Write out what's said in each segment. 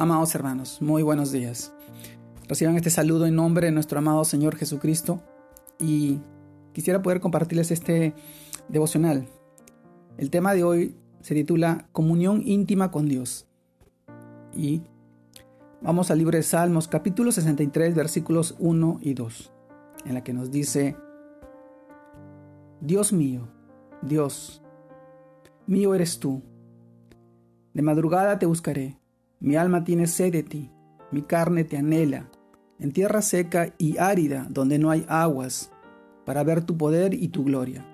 Amados hermanos, muy buenos días. Reciban este saludo en nombre de nuestro amado Señor Jesucristo y quisiera poder compartirles este devocional. El tema de hoy se titula Comunión íntima con Dios. Y vamos al libro de Salmos, capítulo 63, versículos 1 y 2, en la que nos dice, Dios mío, Dios, mío eres tú. De madrugada te buscaré mi alma tiene sed de ti, mi carne te anhela, en tierra seca y árida donde no hay aguas, para ver tu poder y tu gloria,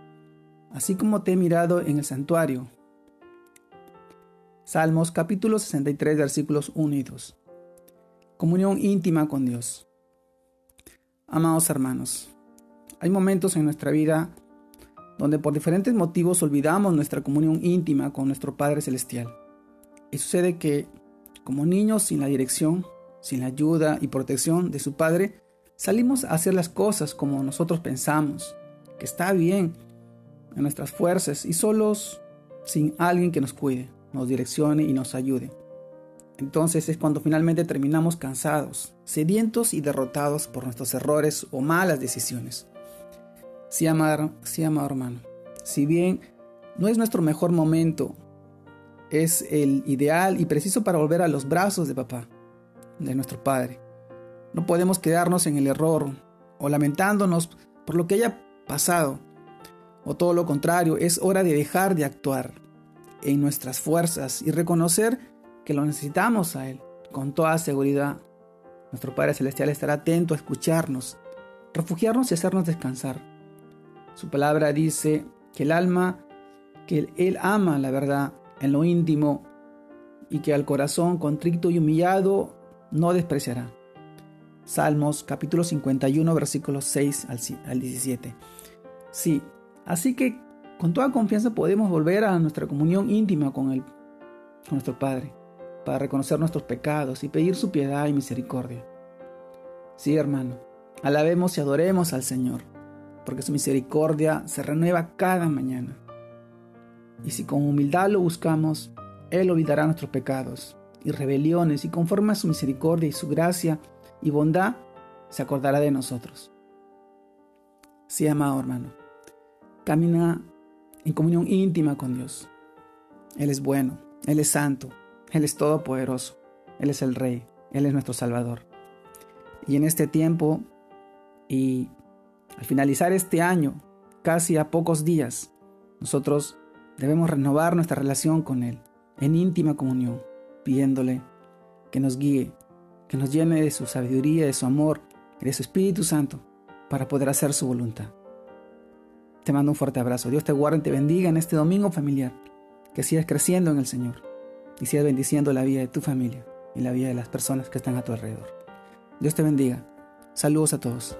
así como te he mirado en el santuario. Salmos capítulo 63 versículos 1 y 2. Comunión íntima con Dios. Amados hermanos, hay momentos en nuestra vida donde por diferentes motivos olvidamos nuestra comunión íntima con nuestro Padre Celestial. Y sucede que como niños sin la dirección, sin la ayuda y protección de su padre, salimos a hacer las cosas como nosotros pensamos, que está bien en nuestras fuerzas y solos sin alguien que nos cuide, nos direccione y nos ayude. Entonces es cuando finalmente terminamos cansados, sedientos y derrotados por nuestros errores o malas decisiones. Sí, amado, sí, amado hermano, si bien no es nuestro mejor momento es el ideal y preciso para volver a los brazos de papá, de nuestro Padre. No podemos quedarnos en el error o lamentándonos por lo que haya pasado, o todo lo contrario, es hora de dejar de actuar en nuestras fuerzas y reconocer que lo necesitamos a Él con toda seguridad. Nuestro Padre Celestial estará atento a escucharnos, refugiarnos y hacernos descansar. Su palabra dice que el alma, que Él ama la verdad en lo íntimo y que al corazón contrito y humillado no despreciará. Salmos capítulo 51 versículos 6 al 17. Sí, así que con toda confianza podemos volver a nuestra comunión íntima con, el, con nuestro Padre, para reconocer nuestros pecados y pedir su piedad y misericordia. Sí, hermano, alabemos y adoremos al Señor, porque su misericordia se renueva cada mañana. Y si con humildad lo buscamos, Él olvidará nuestros pecados y rebeliones y conforme a su misericordia y su gracia y bondad, se acordará de nosotros. Sí, amado hermano, camina en comunión íntima con Dios. Él es bueno, Él es santo, Él es todopoderoso, Él es el Rey, Él es nuestro Salvador. Y en este tiempo y al finalizar este año, casi a pocos días, nosotros Debemos renovar nuestra relación con Él en íntima comunión, pidiéndole que nos guíe, que nos llene de su sabiduría, de su amor y de su Espíritu Santo para poder hacer su voluntad. Te mando un fuerte abrazo. Dios te guarde y te bendiga en este domingo familiar. Que sigas creciendo en el Señor y sigas bendiciendo la vida de tu familia y la vida de las personas que están a tu alrededor. Dios te bendiga. Saludos a todos.